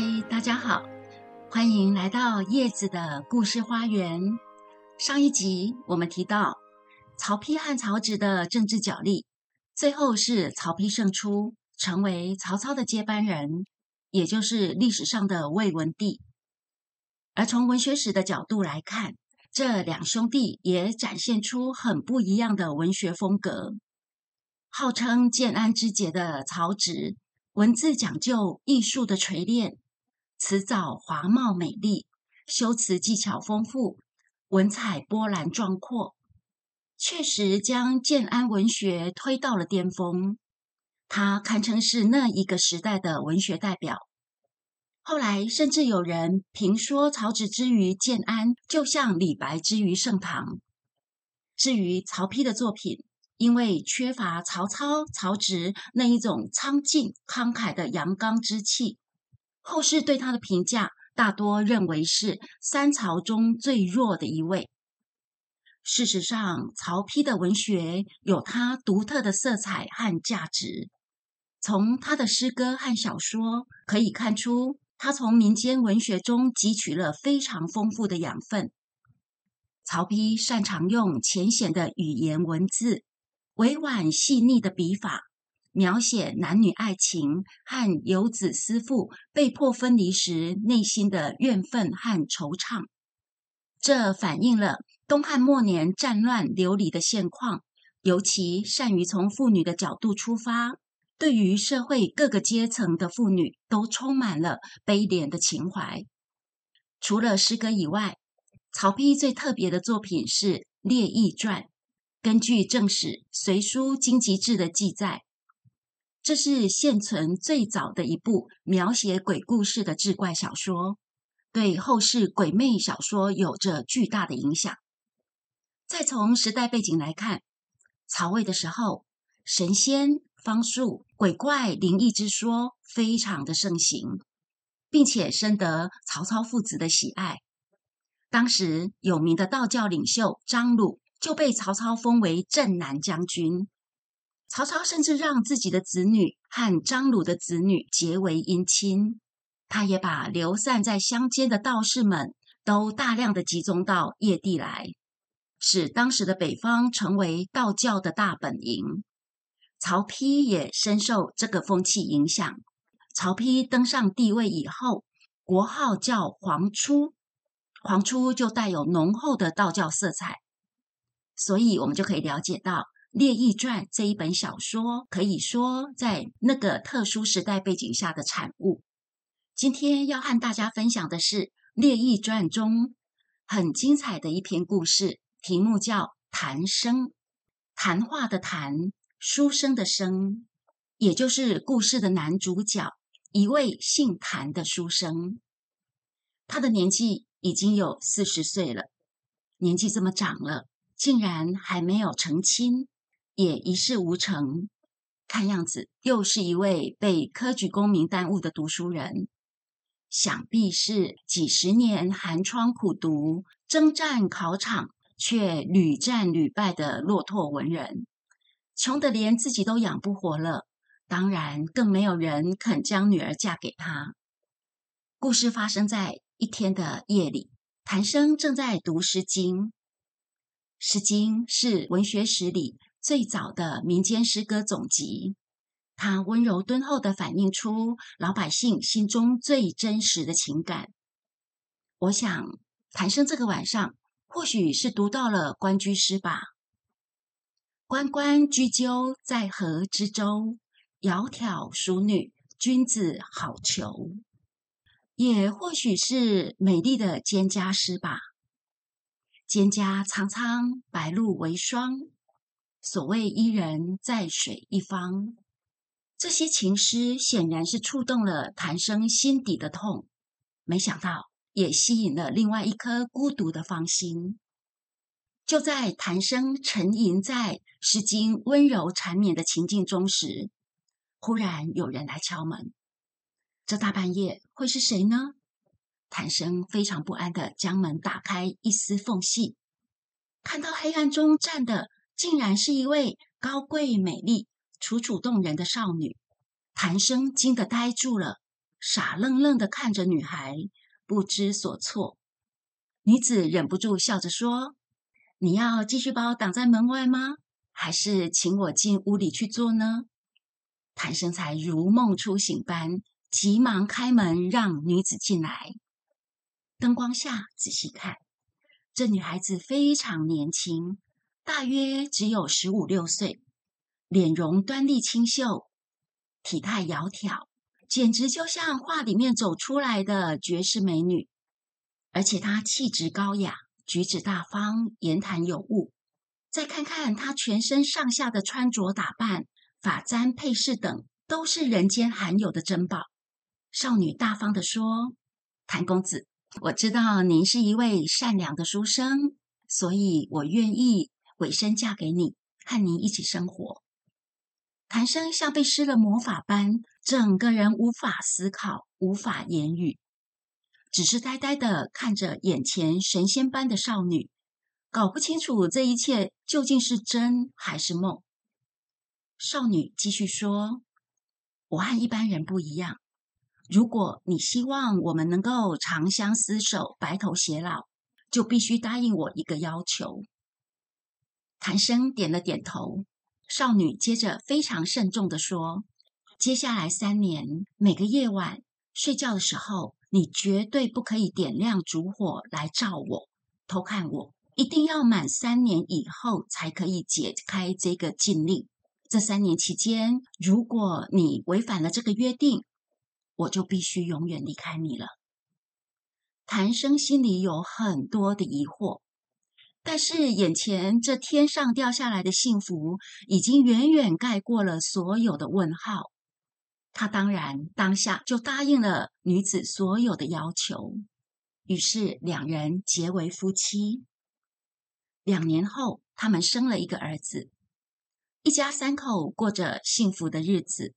嗨，大家好，欢迎来到叶子的故事花园。上一集我们提到曹丕和曹植的政治角力，最后是曹丕胜出，成为曹操的接班人，也就是历史上的魏文帝。而从文学史的角度来看，这两兄弟也展现出很不一样的文学风格。号称建安之杰的曹植。文字讲究艺术的锤炼，词藻华茂美丽，修辞技巧丰富，文采波澜壮阔，确实将建安文学推到了巅峰。他堪称是那一个时代的文学代表。后来甚至有人评说，曹植之于建安，就像李白之于盛唐。至于曹丕的作品，因为缺乏曹操、曹植那一种苍劲慷慨的阳刚之气，后世对他的评价大多认为是三曹中最弱的一位。事实上，曹丕的文学有他独特的色彩和价值。从他的诗歌和小说可以看出，他从民间文学中汲取了非常丰富的养分。曹丕擅长用浅显的语言文字。委婉细腻的笔法，描写男女爱情和游子思妇被迫分离时内心的怨愤和惆怅。这反映了东汉末年战乱流离的现况，尤其善于从妇女的角度出发，对于社会各个阶层的妇女都充满了悲怜的情怀。除了诗歌以外，曹丕最特别的作品是《列异传》。根据正史《隋书经籍志》的记载，这是现存最早的一部描写鬼故事的志怪小说，对后世鬼魅小说有着巨大的影响。再从时代背景来看，曹魏的时候，神仙、方术、鬼怪、灵异之说非常的盛行，并且深得曹操父子的喜爱。当时有名的道教领袖张鲁。就被曹操封为镇南将军。曹操甚至让自己的子女和张鲁的子女结为姻亲。他也把流散在乡间的道士们都大量的集中到邺地来，使当时的北方成为道教的大本营。曹丕也深受这个风气影响。曹丕登上帝位以后，国号叫黄初，黄初就带有浓厚的道教色彩。所以，我们就可以了解到《列异传》这一本小说，可以说在那个特殊时代背景下的产物。今天要和大家分享的是《列异传》中很精彩的一篇故事，题目叫《谈生》，谈话的谈，书生的生，也就是故事的男主角，一位姓谭的书生。他的年纪已经有四十岁了，年纪这么长了。竟然还没有成亲，也一事无成，看样子又是一位被科举功名耽误的读书人，想必是几十年寒窗苦读、征战考场却屡战屡败的落拓文人，穷得连自己都养不活了，当然更没有人肯将女儿嫁给他。故事发生在一天的夜里，谭生正在读《诗经》。《诗经》是文学史里最早的民间诗歌总集，它温柔敦厚的反映出老百姓心中最真实的情感。我想，谭生这个晚上或许是读到了关雎诗吧：“关关雎鸠，在河之洲。窈窕淑女，君子好逑。”也或许是美丽的蒹葭诗吧。蒹葭苍苍，白露为霜。所谓伊人，在水一方。这些情诗显然是触动了谭生心底的痛，没想到也吸引了另外一颗孤独的芳心。就在谭生沉吟在《诗经》温柔缠绵的情境中时，忽然有人来敲门。这大半夜会是谁呢？谭生非常不安的将门打开一丝缝隙，看到黑暗中站的竟然是一位高贵美丽、楚楚动人的少女。谭生惊得呆住了，傻愣愣的看着女孩，不知所措。女子忍不住笑着说：“你要继续把我挡在门外吗？还是请我进屋里去坐呢？”谭生才如梦初醒般，急忙开门让女子进来。灯光下仔细看，这女孩子非常年轻，大约只有十五六岁，脸容端丽清秀，体态窈窕。简直就像画里面走出来的绝世美女，而且她气质高雅，举止大方，言谈有物。再看看她全身上下的穿着打扮、发簪配饰等，都是人间罕有的珍宝。少女大方地说：“谭公子，我知道您是一位善良的书生，所以我愿意委身嫁给你，和你一起生活。”谭生像被施了魔法般。整个人无法思考，无法言语，只是呆呆的看着眼前神仙般的少女，搞不清楚这一切究竟是真还是梦。少女继续说：“我和一般人不一样，如果你希望我们能够长相厮守、白头偕老，就必须答应我一个要求。”谭生点了点头，少女接着非常慎重的说。接下来三年，每个夜晚睡觉的时候，你绝对不可以点亮烛火来照我、偷看我。一定要满三年以后才可以解开这个禁令。这三年期间，如果你违反了这个约定，我就必须永远离开你了。谭生心里有很多的疑惑，但是眼前这天上掉下来的幸福，已经远远盖过了所有的问号。他当然当下就答应了女子所有的要求，于是两人结为夫妻。两年后，他们生了一个儿子，一家三口过着幸福的日子。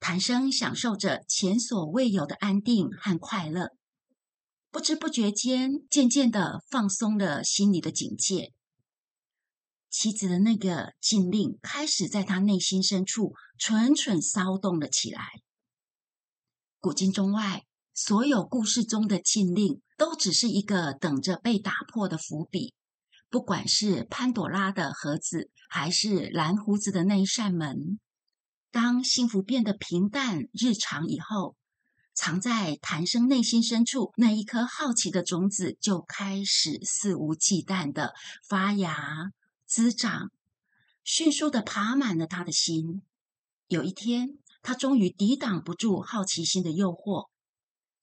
谭生享受着前所未有的安定和快乐，不知不觉间，渐渐的放松了心里的警戒。妻子的那个禁令开始在他内心深处蠢蠢骚动了起来。古今中外，所有故事中的禁令都只是一个等着被打破的伏笔。不管是潘朵拉的盒子，还是蓝胡子的那一扇门，当幸福变得平淡日常以后，藏在谭生内心深处那一颗好奇的种子就开始肆无忌惮的发芽。滋长，迅速的爬满了他的心。有一天，他终于抵挡不住好奇心的诱惑。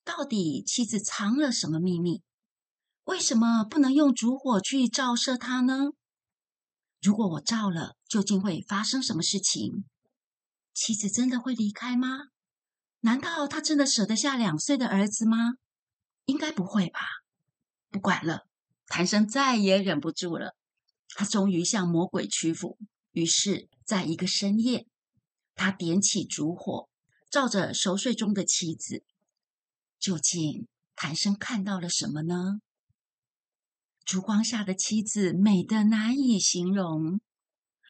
到底妻子藏了什么秘密？为什么不能用烛火去照射它呢？如果我照了，究竟会发生什么事情？妻子真的会离开吗？难道他真的舍得下两岁的儿子吗？应该不会吧。不管了，谭生再也忍不住了。他终于向魔鬼屈服。于是，在一个深夜，他点起烛火，照着熟睡中的妻子。究竟谭生看到了什么呢？烛光下的妻子美得难以形容。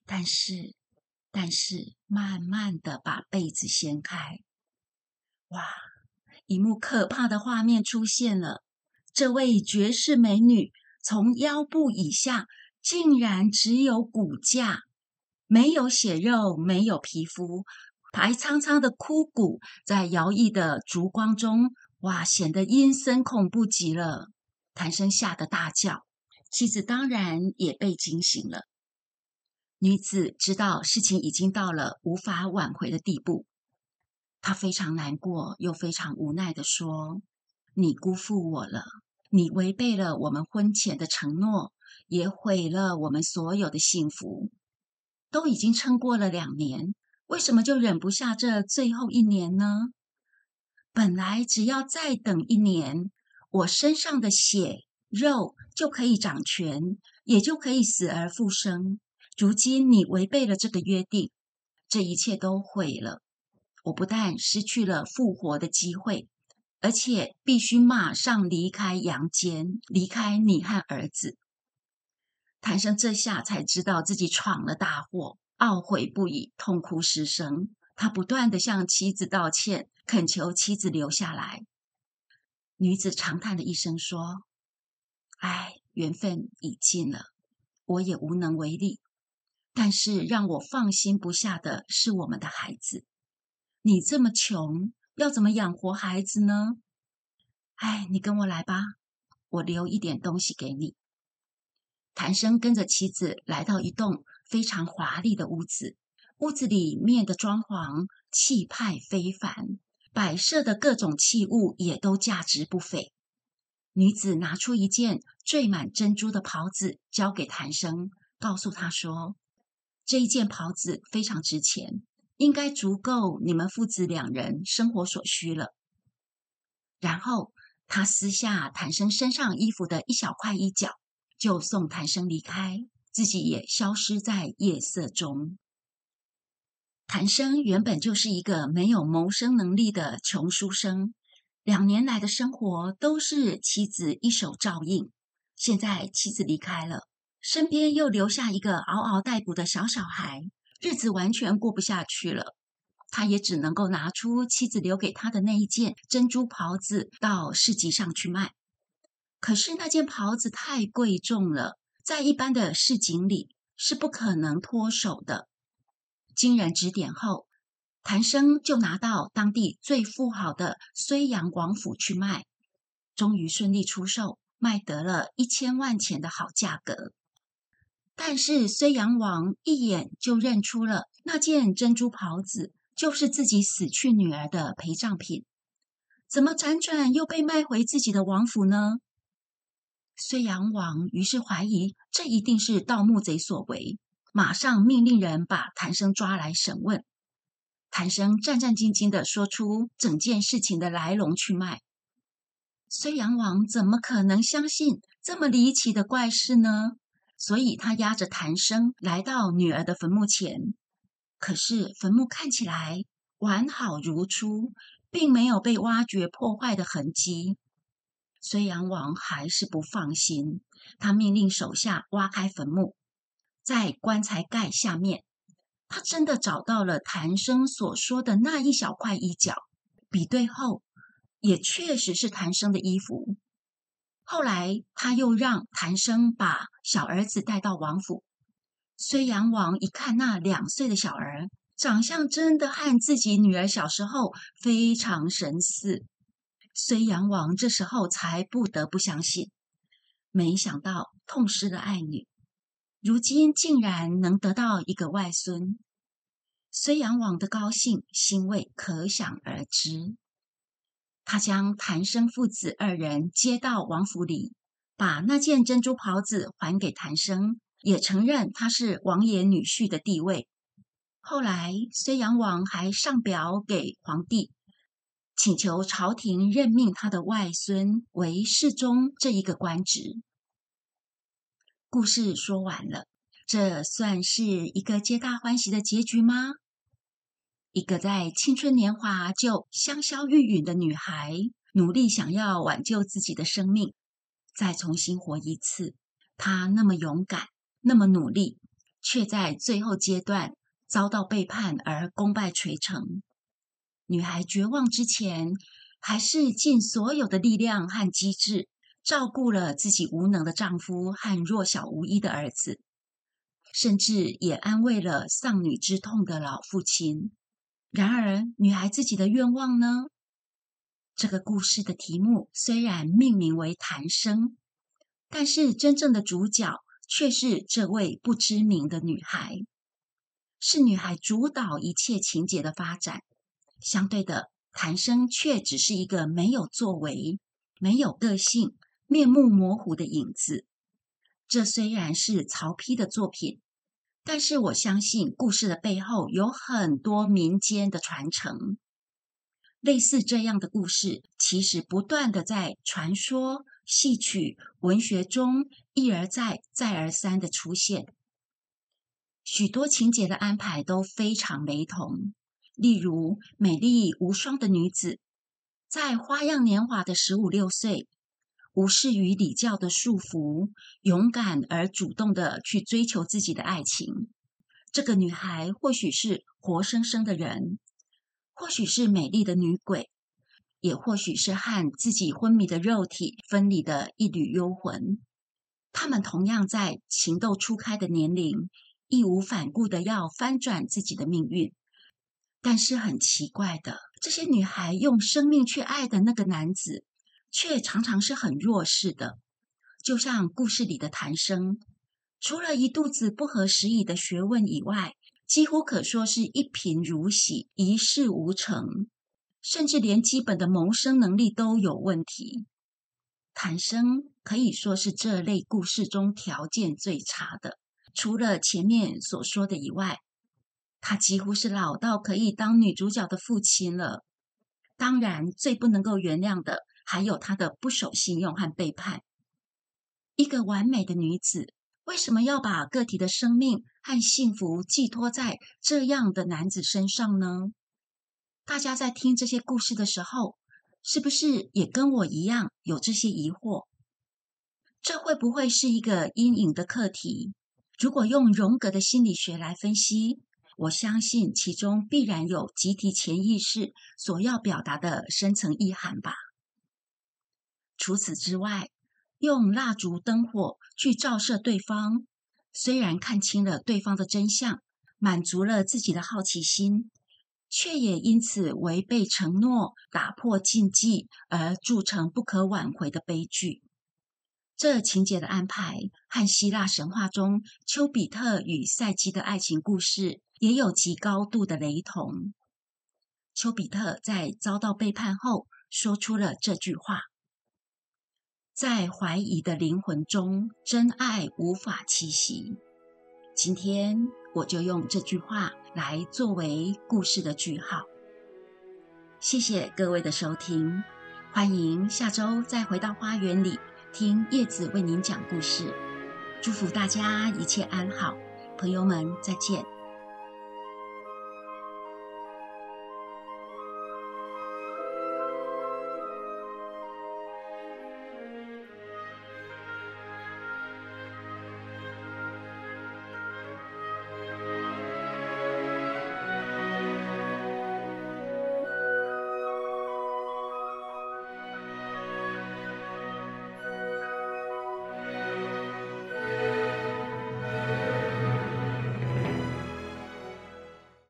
但是，但是，慢慢的把被子掀开，哇！一幕可怕的画面出现了。这位绝世美女从腰部以下。竟然只有骨架，没有血肉，没有皮肤，白苍苍的枯骨在摇曳的烛光中，哇，显得阴森恐怖极了。谭生吓得大叫，妻子当然也被惊醒了。女子知道事情已经到了无法挽回的地步，他非常难过，又非常无奈的说：“你辜负我了，你违背了我们婚前的承诺。”也毁了我们所有的幸福。都已经撑过了两年，为什么就忍不下这最后一年呢？本来只要再等一年，我身上的血肉就可以长全，也就可以死而复生。如今你违背了这个约定，这一切都毁了。我不但失去了复活的机会，而且必须马上离开阳间，离开你和儿子。谭生这下才知道自己闯了大祸，懊悔不已，痛哭失声。他不断的向妻子道歉，恳求妻子留下来。女子长叹了一声说：“唉，缘分已尽了，我也无能为力。但是让我放心不下的是我们的孩子。你这么穷，要怎么养活孩子呢？哎，你跟我来吧，我留一点东西给你。”谭生跟着妻子来到一栋非常华丽的屋子，屋子里面的装潢气派非凡。摆设的各种器物也都价值不菲。女子拿出一件缀满珍珠的袍子，交给谭生，告诉他说：“这一件袍子非常值钱，应该足够你们父子两人生活所需了。”然后他撕下谭生身上衣服的一小块衣角，就送谭生离开，自己也消失在夜色中。谭生原本就是一个没有谋生能力的穷书生，两年来的生活都是妻子一手照应。现在妻子离开了，身边又留下一个嗷嗷待哺的小小孩，日子完全过不下去了。他也只能够拿出妻子留给他的那一件珍珠袍子到市集上去卖。可是那件袍子太贵重了，在一般的市井里是不可能脱手的。经人指点后，谭生就拿到当地最富豪的睢阳王府去卖，终于顺利出售，卖得了一千万钱的好价格。但是睢阳王一眼就认出了那件珍珠袍子就是自己死去女儿的陪葬品，怎么辗转又被卖回自己的王府呢？睢阳王于是怀疑这一定是盗墓贼所为。马上命令人把谭生抓来审问。谭生战战兢兢的说出整件事情的来龙去脉。睢阳王怎么可能相信这么离奇的怪事呢？所以他押着谭生来到女儿的坟墓前。可是坟墓看起来完好如初，并没有被挖掘破坏的痕迹。睢阳王还是不放心，他命令手下挖开坟墓。在棺材盖下面，他真的找到了谭生所说的那一小块衣角。比对后，也确实是谭生的衣服。后来，他又让谭生把小儿子带到王府。睢阳王一看那两岁的小儿，长相真的和自己女儿小时候非常神似。睢阳王这时候才不得不相信，没想到痛失了爱女。如今竟然能得到一个外孙，睢阳王的高兴欣慰可想而知。他将谭生父子二人接到王府里，把那件珍珠袍子还给谭生，也承认他是王爷女婿的地位。后来，睢阳王还上表给皇帝，请求朝廷任命他的外孙为侍中这一个官职。故事说完了，这算是一个皆大欢喜的结局吗？一个在青春年华就香消玉殒的女孩，努力想要挽救自己的生命，再重新活一次。她那么勇敢，那么努力，却在最后阶段遭到背叛而功败垂成。女孩绝望之前，还是尽所有的力量和机智。照顾了自己无能的丈夫和弱小无依的儿子，甚至也安慰了丧女之痛的老父亲。然而，女孩自己的愿望呢？这个故事的题目虽然命名为“谭生”，但是真正的主角却是这位不知名的女孩，是女孩主导一切情节的发展。相对的，谭生却只是一个没有作为、没有个性。面目模糊的影子。这虽然是曹丕的作品，但是我相信故事的背后有很多民间的传承。类似这样的故事，其实不断的在传说、戏曲、文学中一而再、再而三的出现。许多情节的安排都非常雷同。例如，美丽无双的女子，在花样年华的十五六岁。无视于礼教的束缚，勇敢而主动的去追求自己的爱情。这个女孩或许是活生生的人，或许是美丽的女鬼，也或许是和自己昏迷的肉体分离的一缕幽魂。他们同样在情窦初开的年龄，义无反顾的要翻转自己的命运。但是很奇怪的，这些女孩用生命去爱的那个男子，却常常是很弱势的。就像故事里的谭生，除了一肚子不合时宜的学问以外，几乎可说是一贫如洗，一事无成，甚至连基本的谋生能力都有问题。谭生可以说是这类故事中条件最差的，除了前面所说的以外。他几乎是老到可以当女主角的父亲了。当然，最不能够原谅的还有他的不守信用和背叛。一个完美的女子，为什么要把个体的生命和幸福寄托在这样的男子身上呢？大家在听这些故事的时候，是不是也跟我一样有这些疑惑？这会不会是一个阴影的课题？如果用荣格的心理学来分析？我相信其中必然有集体潜意识所要表达的深层意涵吧。除此之外，用蜡烛灯火去照射对方，虽然看清了对方的真相，满足了自己的好奇心，却也因此违背承诺、打破禁忌，而铸成不可挽回的悲剧。这情节的安排和希腊神话中丘比特与赛姬的爱情故事。也有极高度的雷同。丘比特在遭到背叛后，说出了这句话：“在怀疑的灵魂中，真爱无法栖息。”今天我就用这句话来作为故事的句号。谢谢各位的收听，欢迎下周再回到花园里听叶子为您讲故事。祝福大家一切安好，朋友们再见。